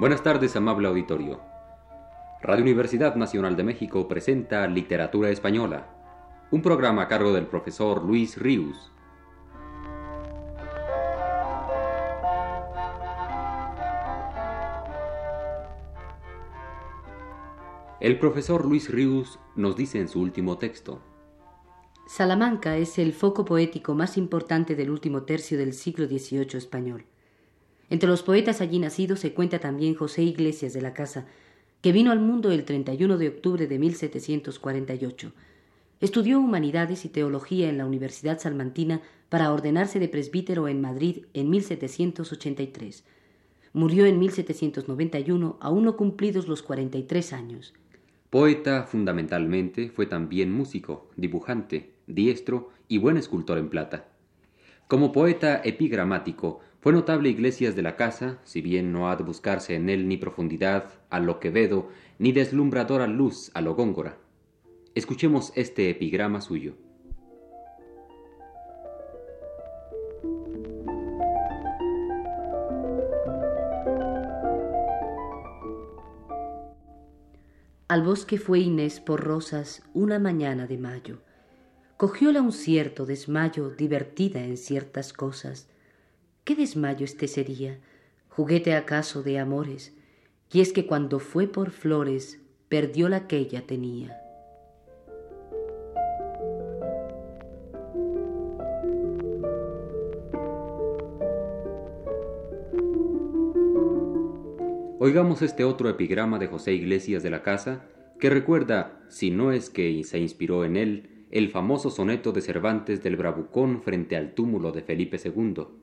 Buenas tardes, amable auditorio. Radio Universidad Nacional de México presenta Literatura Española, un programa a cargo del profesor Luis Ríos. El profesor Luis Ríos nos dice en su último texto, Salamanca es el foco poético más importante del último tercio del siglo XVIII español. Entre los poetas allí nacidos se cuenta también José Iglesias de la Casa, que vino al mundo el 31 de octubre de 1748. Estudió humanidades y teología en la Universidad Salmantina para ordenarse de presbítero en Madrid en 1783. Murió en 1791, aún no cumplidos los 43 años. Poeta fundamentalmente, fue también músico, dibujante, diestro y buen escultor en plata. Como poeta epigramático, fue notable Iglesias de la Casa, si bien no ha de buscarse en él ni profundidad a lo Quevedo, ni deslumbradora luz a lo Góngora. Escuchemos este epigrama suyo. Al bosque fue Inés por rosas una mañana de mayo. Cogióla un cierto desmayo divertida en ciertas cosas. ¿Qué desmayo este sería? ¿Juguete acaso de amores? Y es que cuando fue por flores perdió la que ella tenía. Oigamos este otro epigrama de José Iglesias de la Casa, que recuerda, si no es que se inspiró en él, el famoso soneto de Cervantes del Bravucón frente al túmulo de Felipe II.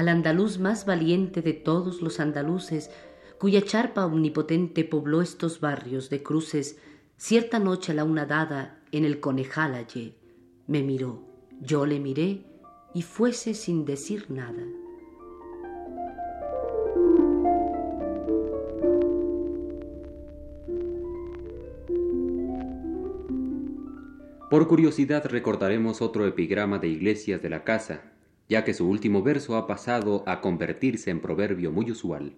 Al andaluz más valiente de todos los andaluces, cuya charpa omnipotente pobló estos barrios de cruces, cierta noche a la una dada en el conejal hallé. Me miró, yo le miré y fuese sin decir nada. Por curiosidad recordaremos otro epigrama de Iglesias de la Casa, ya que su último verso ha pasado a convertirse en proverbio muy usual.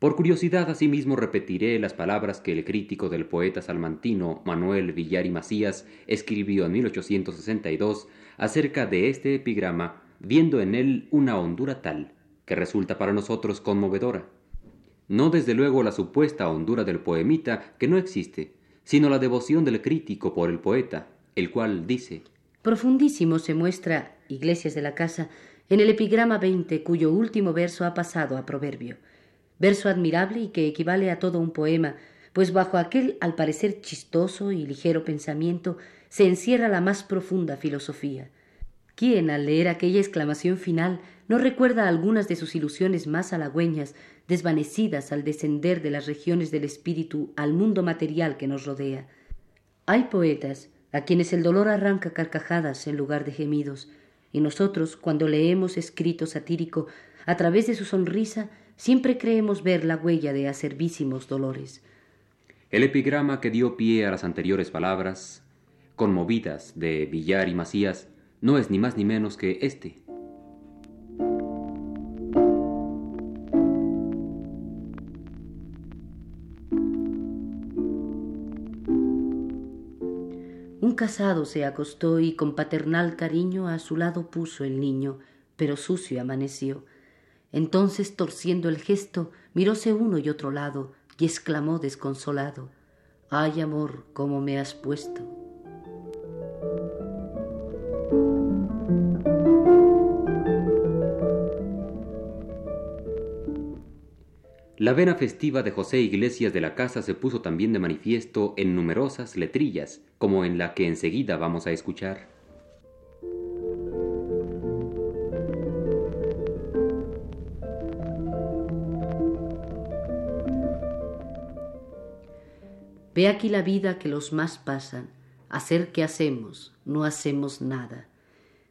Por curiosidad asimismo repetiré las palabras que el crítico del poeta salmantino Manuel Villar y Macías escribió en 1862 acerca de este epigrama, viendo en él una hondura tal, que resulta para nosotros conmovedora. No desde luego la supuesta hondura del poemita, que no existe, sino la devoción del crítico por el poeta, el cual dice Profundísimo se muestra Iglesias de la Casa en el epigrama 20, cuyo último verso ha pasado a proverbio. Verso admirable y que equivale a todo un poema, pues bajo aquel al parecer chistoso y ligero pensamiento se encierra la más profunda filosofía. ¿Quién al leer aquella exclamación final no recuerda algunas de sus ilusiones más halagüeñas, desvanecidas al descender de las regiones del espíritu al mundo material que nos rodea? Hay poetas a quienes el dolor arranca carcajadas en lugar de gemidos, y nosotros, cuando leemos escrito satírico, a través de su sonrisa, siempre creemos ver la huella de acervísimos dolores. El epigrama que dio pie a las anteriores palabras, conmovidas de Villar y Macías, no es ni más ni menos que este. Casado se acostó y con paternal cariño a su lado puso el niño, pero sucio amaneció. Entonces, torciendo el gesto, miróse uno y otro lado y exclamó desconsolado Ay, amor, cómo me has puesto. La vena festiva de José Iglesias de la Casa se puso también de manifiesto en numerosas letrillas, como en la que enseguida vamos a escuchar. Ve aquí la vida que los más pasan, hacer que hacemos, no hacemos nada.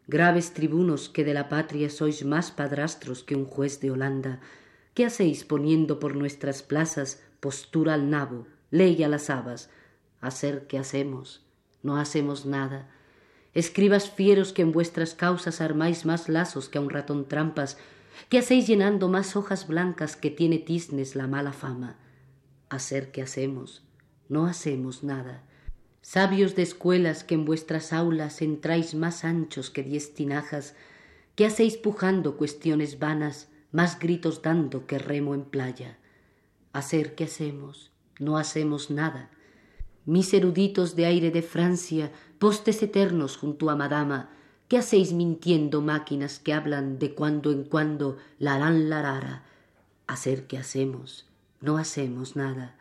Graves tribunos que de la patria sois más padrastros que un juez de Holanda, ¿qué hacéis poniendo por nuestras plazas postura al nabo, ley a las habas? Hacer qué hacemos, no hacemos nada. Escribas fieros que en vuestras causas armáis más lazos que a un ratón trampas, ¿qué hacéis llenando más hojas blancas que tiene tiznes la mala fama? Hacer qué hacemos, no hacemos nada. Sabios de escuelas que en vuestras aulas entráis más anchos que diez tinajas, ¿qué hacéis pujando cuestiones vanas, más gritos dando que remo en playa? Hacer qué hacemos, no hacemos nada. Mis eruditos de aire de Francia, postes eternos junto a Madama, ¿qué hacéis mintiendo máquinas que hablan de cuando en cuando la la rara? Hacer qué hacemos, no hacemos nada.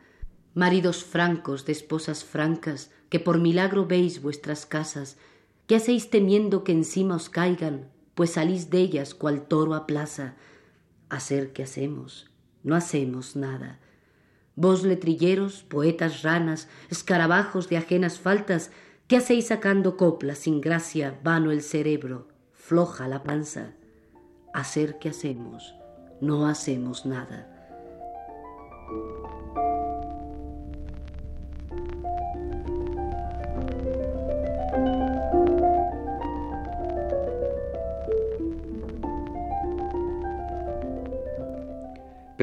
Maridos francos de esposas francas, que por milagro veis vuestras casas, ¿qué hacéis temiendo que encima os caigan, pues salís de ellas cual toro a plaza? Hacer qué hacemos, no hacemos nada. Vos letrilleros, poetas ranas, escarabajos de ajenas faltas, ¿qué hacéis sacando coplas sin gracia, vano el cerebro, floja la panza? Hacer qué hacemos, no hacemos nada.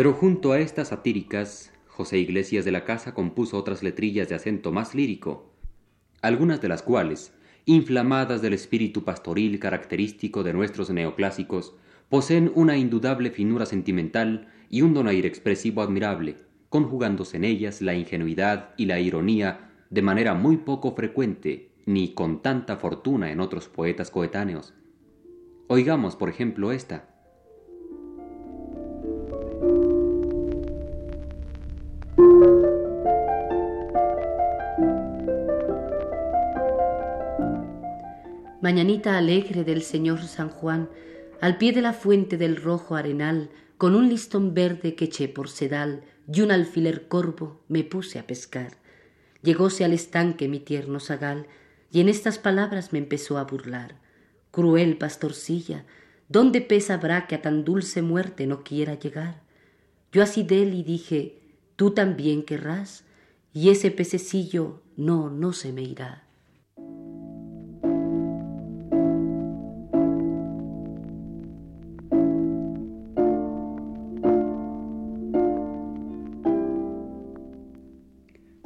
Pero junto a estas satíricas, José Iglesias de la Casa compuso otras letrillas de acento más lírico, algunas de las cuales, inflamadas del espíritu pastoril característico de nuestros neoclásicos, poseen una indudable finura sentimental y un donaire expresivo admirable, conjugándose en ellas la ingenuidad y la ironía de manera muy poco frecuente ni con tanta fortuna en otros poetas coetáneos. Oigamos, por ejemplo, esta. Mañanita alegre del señor San Juan, al pie de la fuente del rojo arenal, con un listón verde que eché por sedal y un alfiler corvo, me puse a pescar. Llegóse al estanque mi tierno zagal, y en estas palabras me empezó a burlar. Cruel pastorcilla, ¿dónde pesa habrá que a tan dulce muerte no quiera llegar? Yo así él y dije, tú también querrás, y ese pececillo no, no se me irá.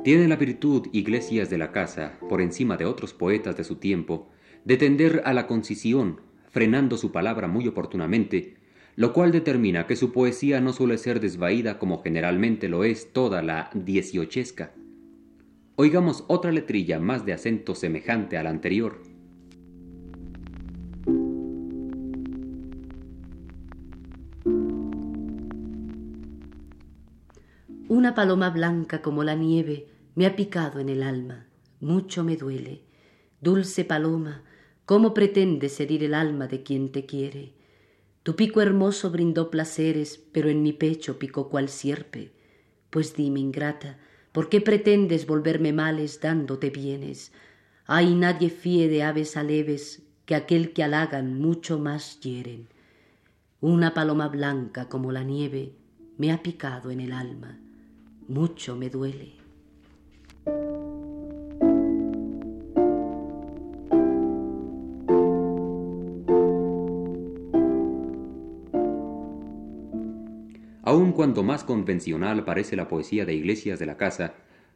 Tiene la virtud Iglesias de la Casa, por encima de otros poetas de su tiempo, de tender a la concisión, frenando su palabra muy oportunamente, lo cual determina que su poesía no suele ser desvaída como generalmente lo es toda la dieciochesca. Oigamos otra letrilla más de acento semejante a la anterior. Una paloma blanca como la nieve me ha picado en el alma, mucho me duele. Dulce paloma, ¿cómo pretendes herir el alma de quien te quiere? Tu pico hermoso brindó placeres, pero en mi pecho picó cual sierpe. Pues dime, ingrata, ¿por qué pretendes volverme males dándote bienes? Ay, nadie fíe de aves aleves, que aquel que halagan mucho más hieren. Una paloma blanca como la nieve me ha picado en el alma, mucho me duele. Aun cuanto más convencional parece la poesía de Iglesias de la Casa,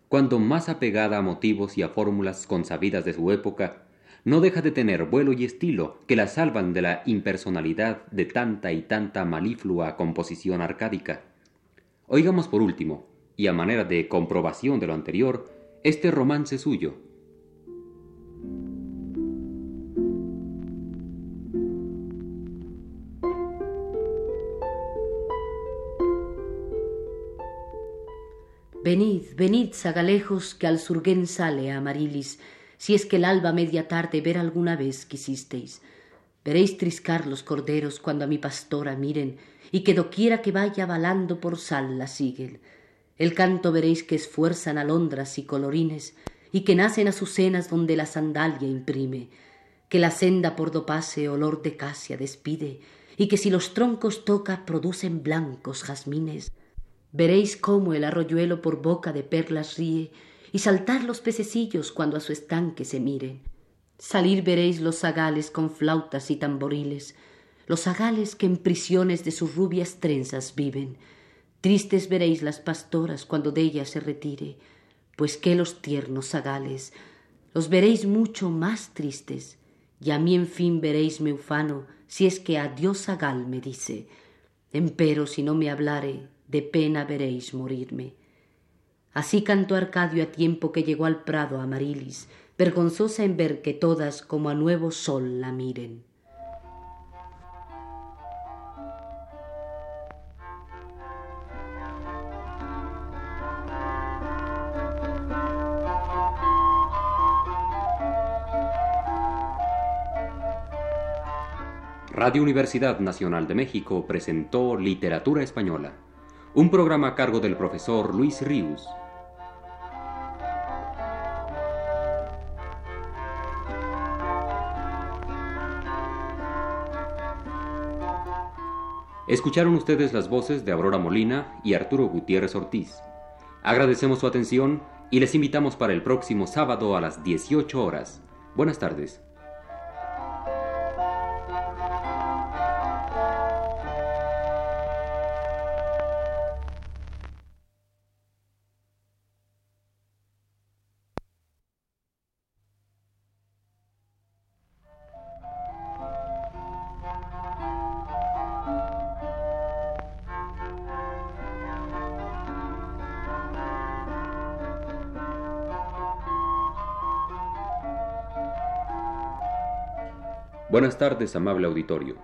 cuanto más apegada a motivos y a fórmulas consabidas de su época, no deja de tener vuelo y estilo que la salvan de la impersonalidad de tanta y tanta maliflua composición arcádica. Oigamos por último, y a manera de comprobación de lo anterior, este romance suyo. Venid, venid, zagalejos, que al surguén sale Amarilis, si es que el alba media tarde ver alguna vez quisisteis. Veréis triscar los corderos cuando a mi pastora miren, y que doquiera que vaya balando por sal la siguen. El canto veréis que esfuerzan alondras y colorines, y que nacen azucenas donde la sandalia imprime, que la senda por do pase olor de casia despide, y que si los troncos toca producen blancos jazmines. Veréis cómo el arroyuelo por boca de perlas ríe y saltar los pececillos cuando a su estanque se miren. Salir veréis los zagales con flautas y tamboriles, los zagales que en prisiones de sus rubias trenzas viven. Tristes veréis las pastoras cuando de ellas se retire, pues que los tiernos zagales los veréis mucho más tristes, y a mí en fin veréis me ufano, si es que adiós zagal me dice. Empero si no me hablare, de pena veréis morirme. Así cantó Arcadio a tiempo que llegó al prado Amarilis, vergonzosa en ver que todas como a nuevo sol la miren. Radio Universidad Nacional de México presentó Literatura Española, un programa a cargo del profesor Luis Ríos. Escucharon ustedes las voces de Aurora Molina y Arturo Gutiérrez Ortiz. Agradecemos su atención y les invitamos para el próximo sábado a las 18 horas. Buenas tardes. Buenas tardes, amable auditorio.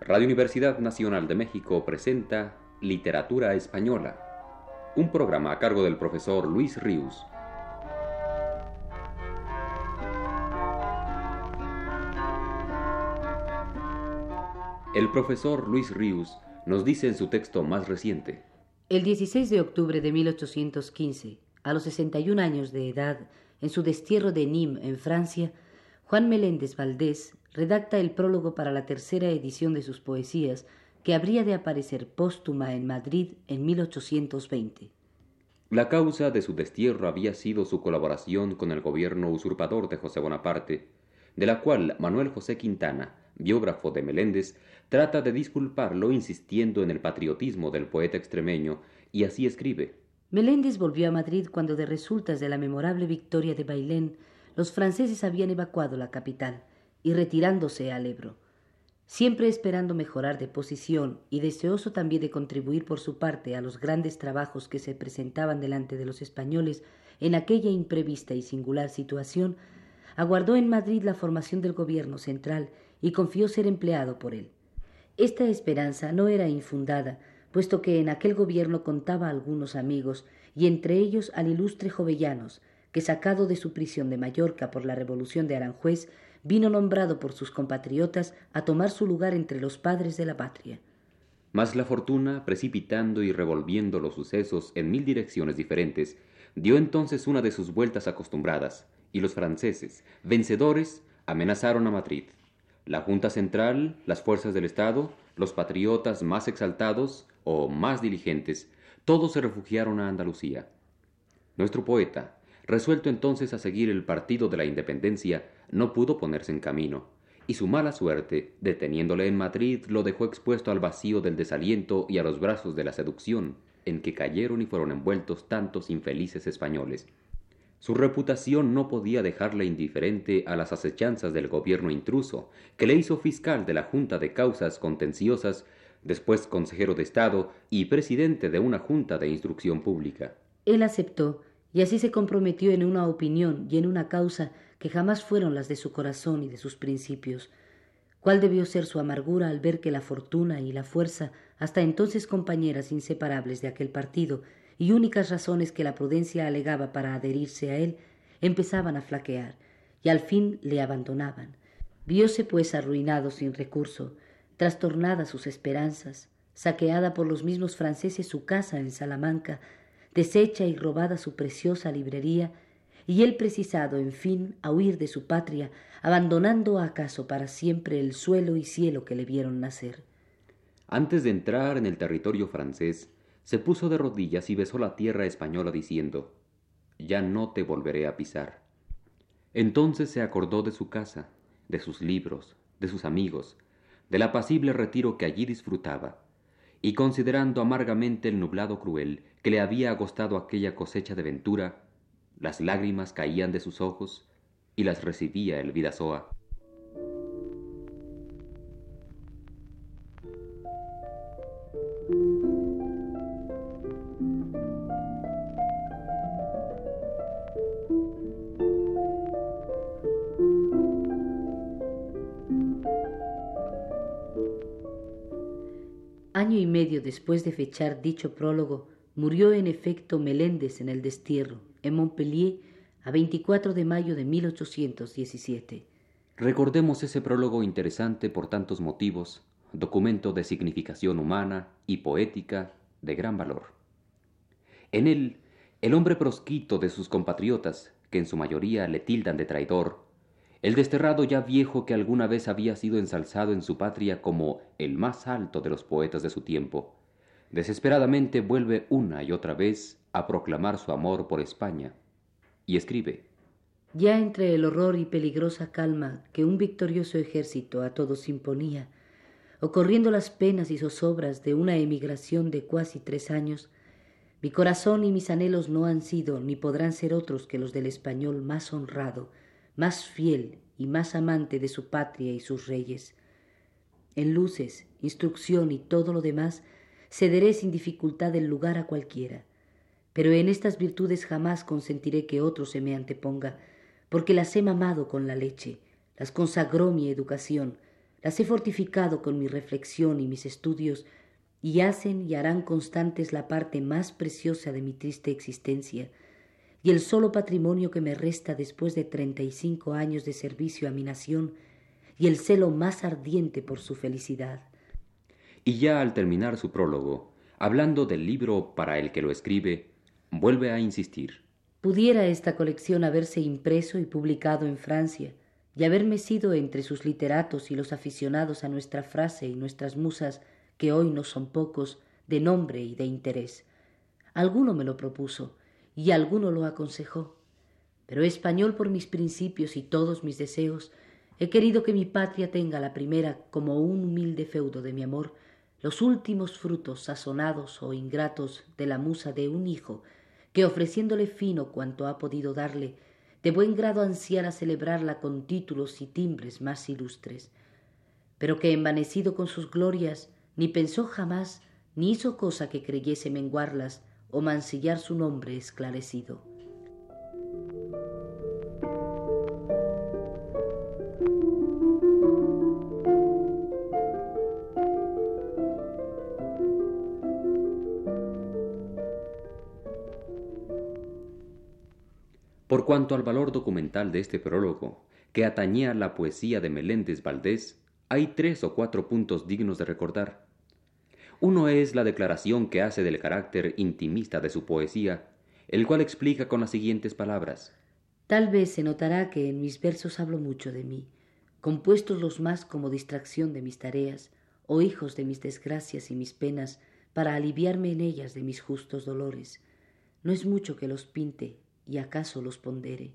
Radio Universidad Nacional de México presenta Literatura Española, un programa a cargo del profesor Luis Ríos. El profesor Luis Ríos nos dice en su texto más reciente. El 16 de octubre de 1815, a los 61 años de edad, en su destierro de Nîmes, en Francia, Juan Meléndez Valdés redacta el prólogo para la tercera edición de sus poesías, que habría de aparecer póstuma en Madrid en 1820. La causa de su destierro había sido su colaboración con el gobierno usurpador de José Bonaparte, de la cual Manuel José Quintana, biógrafo de Meléndez, trata de disculparlo insistiendo en el patriotismo del poeta extremeño, y así escribe. Meléndez volvió a Madrid cuando de resultas de la memorable victoria de Bailén los franceses habían evacuado la capital y retirándose al Ebro. Siempre esperando mejorar de posición y deseoso también de contribuir por su parte a los grandes trabajos que se presentaban delante de los españoles en aquella imprevista y singular situación, aguardó en Madrid la formación del gobierno central y confió ser empleado por él. Esta esperanza no era infundada, puesto que en aquel gobierno contaba algunos amigos, y entre ellos al ilustre Jovellanos, que sacado de su prisión de Mallorca por la revolución de Aranjuez, vino nombrado por sus compatriotas a tomar su lugar entre los padres de la patria. Mas la fortuna, precipitando y revolviendo los sucesos en mil direcciones diferentes, dio entonces una de sus vueltas acostumbradas, y los franceses, vencedores, amenazaron a Madrid. La Junta Central, las fuerzas del Estado, los patriotas más exaltados o más diligentes, todos se refugiaron a Andalucía. Nuestro poeta, Resuelto entonces a seguir el partido de la independencia, no pudo ponerse en camino, y su mala suerte, deteniéndole en Madrid, lo dejó expuesto al vacío del desaliento y a los brazos de la seducción, en que cayeron y fueron envueltos tantos infelices españoles. Su reputación no podía dejarle indiferente a las acechanzas del gobierno intruso, que le hizo fiscal de la Junta de Causas Contenciosas, después consejero de Estado y presidente de una Junta de Instrucción Pública. Él aceptó y así se comprometió en una opinión y en una causa que jamás fueron las de su corazón y de sus principios. ¿Cuál debió ser su amargura al ver que la fortuna y la fuerza, hasta entonces compañeras inseparables de aquel partido, y únicas razones que la prudencia alegaba para adherirse a él, empezaban a flaquear, y al fin le abandonaban? Vióse pues arruinado sin recurso, trastornadas sus esperanzas, saqueada por los mismos franceses su casa en Salamanca, deshecha y robada su preciosa librería, y él precisado, en fin, a huir de su patria, abandonando acaso para siempre el suelo y cielo que le vieron nacer. Antes de entrar en el territorio francés, se puso de rodillas y besó la tierra española diciendo, Ya no te volveré a pisar. Entonces se acordó de su casa, de sus libros, de sus amigos, del apacible retiro que allí disfrutaba, y considerando amargamente el nublado cruel que le había agostado aquella cosecha de ventura, las lágrimas caían de sus ojos y las recibía el Vidasoa. Y medio después de fechar dicho prólogo, murió en efecto Meléndez en el destierro, en Montpellier, a 24 de mayo de 1817. Recordemos ese prólogo interesante por tantos motivos, documento de significación humana y poética de gran valor. En él, el hombre prosquito de sus compatriotas, que en su mayoría le tildan de traidor, el desterrado ya viejo que alguna vez había sido ensalzado en su patria como el más alto de los poetas de su tiempo, desesperadamente vuelve una y otra vez a proclamar su amor por España, y escribe Ya entre el horror y peligrosa calma que un victorioso ejército a todos imponía, o corriendo las penas y zozobras de una emigración de cuasi tres años, mi corazón y mis anhelos no han sido ni podrán ser otros que los del español más honrado, más fiel y más amante de su patria y sus reyes. En luces, instrucción y todo lo demás, cederé sin dificultad el lugar a cualquiera. Pero en estas virtudes jamás consentiré que otro se me anteponga, porque las he mamado con la leche, las consagró mi educación, las he fortificado con mi reflexión y mis estudios, y hacen y harán constantes la parte más preciosa de mi triste existencia, y el solo patrimonio que me resta después de treinta y cinco años de servicio a mi nación y el celo más ardiente por su felicidad. Y ya al terminar su prólogo, hablando del libro para el que lo escribe, vuelve a insistir. Pudiera esta colección haberse impreso y publicado en Francia, y haberme sido entre sus literatos y los aficionados a nuestra frase y nuestras musas, que hoy no son pocos, de nombre y de interés. Alguno me lo propuso, y alguno lo aconsejó. Pero español por mis principios y todos mis deseos, he querido que mi patria tenga la primera como un humilde feudo de mi amor, los últimos frutos sazonados o ingratos de la musa de un hijo, que ofreciéndole fino cuanto ha podido darle, de buen grado ansiara celebrarla con títulos y timbres más ilustres, pero que envanecido con sus glorias, ni pensó jamás, ni hizo cosa que creyese menguarlas, o mancillar su nombre esclarecido. Por cuanto al valor documental de este prólogo, que atañía la poesía de Meléndez Valdés, hay tres o cuatro puntos dignos de recordar. Uno es la declaración que hace del carácter intimista de su poesía, el cual explica con las siguientes palabras. Tal vez se notará que en mis versos hablo mucho de mí, compuestos los más como distracción de mis tareas, o hijos de mis desgracias y mis penas, para aliviarme en ellas de mis justos dolores. No es mucho que los pinte, y acaso los pondere.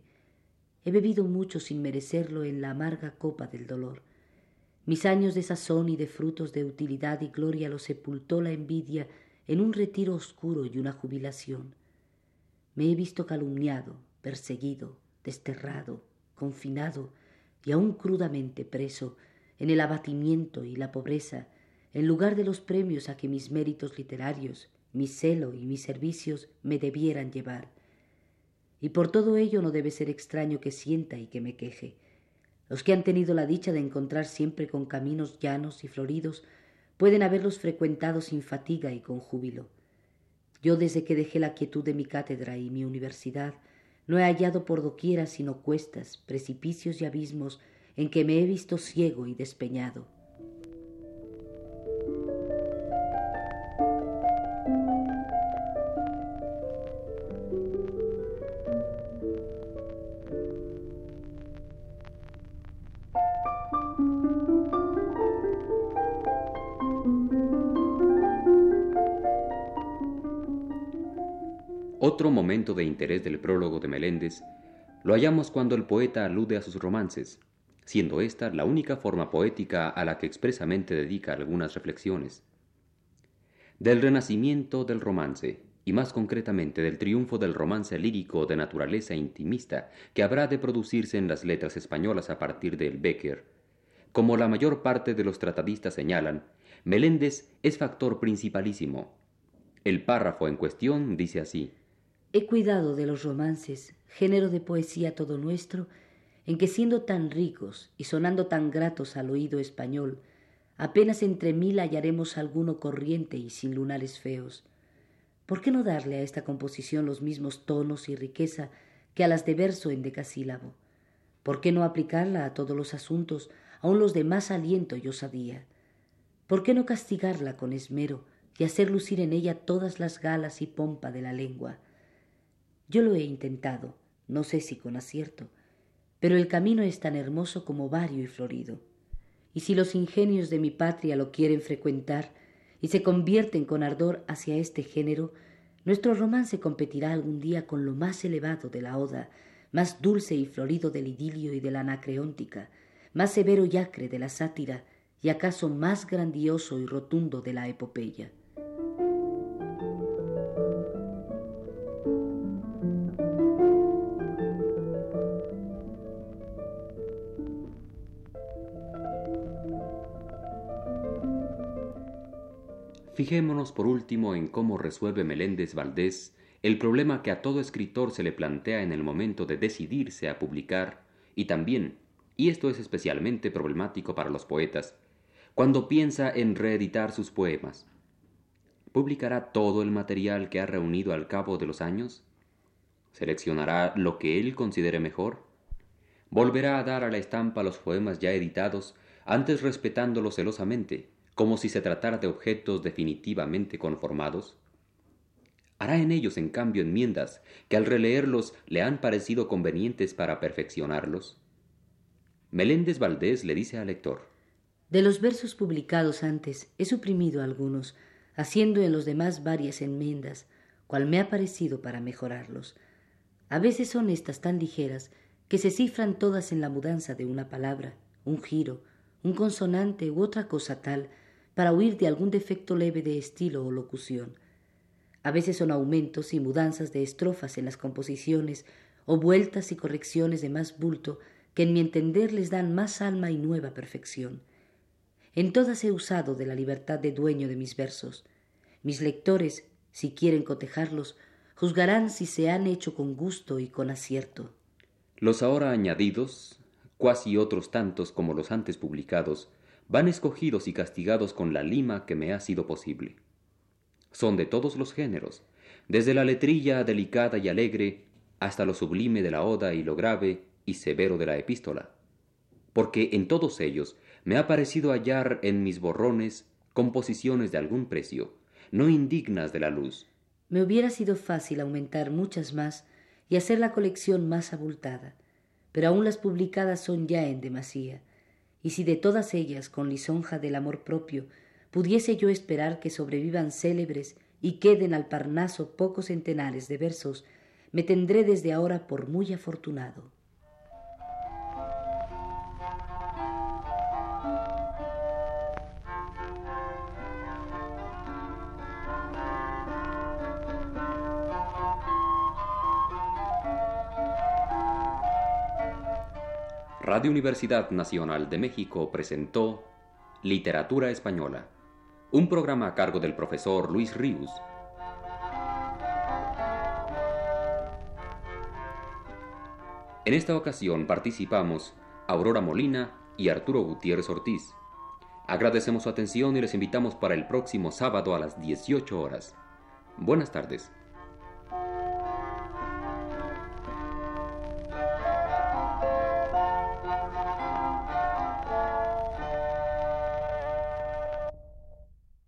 He bebido mucho sin merecerlo en la amarga copa del dolor mis años de sazón y de frutos de utilidad y gloria los sepultó la envidia en un retiro oscuro y una jubilación. Me he visto calumniado, perseguido, desterrado, confinado y aún crudamente preso en el abatimiento y la pobreza, en lugar de los premios a que mis méritos literarios, mi celo y mis servicios me debieran llevar. Y por todo ello no debe ser extraño que sienta y que me queje los que han tenido la dicha de encontrar siempre con caminos llanos y floridos pueden haberlos frecuentado sin fatiga y con júbilo. Yo desde que dejé la quietud de mi cátedra y mi universidad no he hallado por doquiera sino cuestas, precipicios y abismos en que me he visto ciego y despeñado. Otro momento de interés del prólogo de Meléndez lo hallamos cuando el poeta alude a sus romances, siendo esta la única forma poética a la que expresamente dedica algunas reflexiones. Del renacimiento del romance, y más concretamente del triunfo del romance lírico de naturaleza intimista que habrá de producirse en las letras españolas a partir del Becker, como la mayor parte de los tratadistas señalan, Meléndez es factor principalísimo. El párrafo en cuestión dice así. He cuidado de los romances, género de poesía todo nuestro, en que siendo tan ricos y sonando tan gratos al oído español, apenas entre mil hallaremos alguno corriente y sin lunares feos. ¿Por qué no darle a esta composición los mismos tonos y riqueza que a las de verso en decasílabo? ¿Por qué no aplicarla a todos los asuntos, aun los de más aliento y osadía? ¿Por qué no castigarla con esmero y hacer lucir en ella todas las galas y pompa de la lengua? Yo lo he intentado, no sé si con acierto, pero el camino es tan hermoso como vario y florido. Y si los ingenios de mi patria lo quieren frecuentar y se convierten con ardor hacia este género, nuestro romance competirá algún día con lo más elevado de la oda, más dulce y florido del idilio y de la anacreóntica, más severo y acre de la sátira, y acaso más grandioso y rotundo de la epopeya. Fijémonos por último en cómo resuelve Meléndez Valdés el problema que a todo escritor se le plantea en el momento de decidirse a publicar y también, y esto es especialmente problemático para los poetas, cuando piensa en reeditar sus poemas. ¿Publicará todo el material que ha reunido al cabo de los años? ¿Seleccionará lo que él considere mejor? ¿Volverá a dar a la estampa los poemas ya editados, antes respetándolos celosamente, como si se tratara de objetos definitivamente conformados? ¿Hará en ellos, en cambio, enmiendas que al releerlos le han parecido convenientes para perfeccionarlos? Meléndez Valdés le dice al lector, De los versos publicados antes he suprimido algunos, haciendo en los demás varias enmiendas, cual me ha parecido para mejorarlos. A veces son estas tan ligeras que se cifran todas en la mudanza de una palabra, un giro, un consonante u otra cosa tal para huir de algún defecto leve de estilo o locución. A veces son aumentos y mudanzas de estrofas en las composiciones o vueltas y correcciones de más bulto que en mi entender les dan más alma y nueva perfección. En todas he usado de la libertad de dueño de mis versos. Mis lectores, si quieren cotejarlos, juzgarán si se han hecho con gusto y con acierto. Los ahora añadidos, cuasi otros tantos como los antes publicados, van escogidos y castigados con la lima que me ha sido posible. Son de todos los géneros, desde la letrilla delicada y alegre hasta lo sublime de la oda y lo grave y severo de la epístola, porque en todos ellos me ha parecido hallar en mis borrones composiciones de algún precio, no indignas de la luz. Me hubiera sido fácil aumentar muchas más y hacer la colección más abultada, pero aún las publicadas son ya en demasía, y si de todas ellas, con lisonja del amor propio, pudiese yo esperar que sobrevivan célebres y queden al Parnaso pocos centenares de versos, me tendré desde ahora por muy afortunado. Radio Universidad Nacional de México presentó Literatura Española, un programa a cargo del profesor Luis Ríos. En esta ocasión participamos Aurora Molina y Arturo Gutiérrez Ortiz. Agradecemos su atención y les invitamos para el próximo sábado a las 18 horas. Buenas tardes.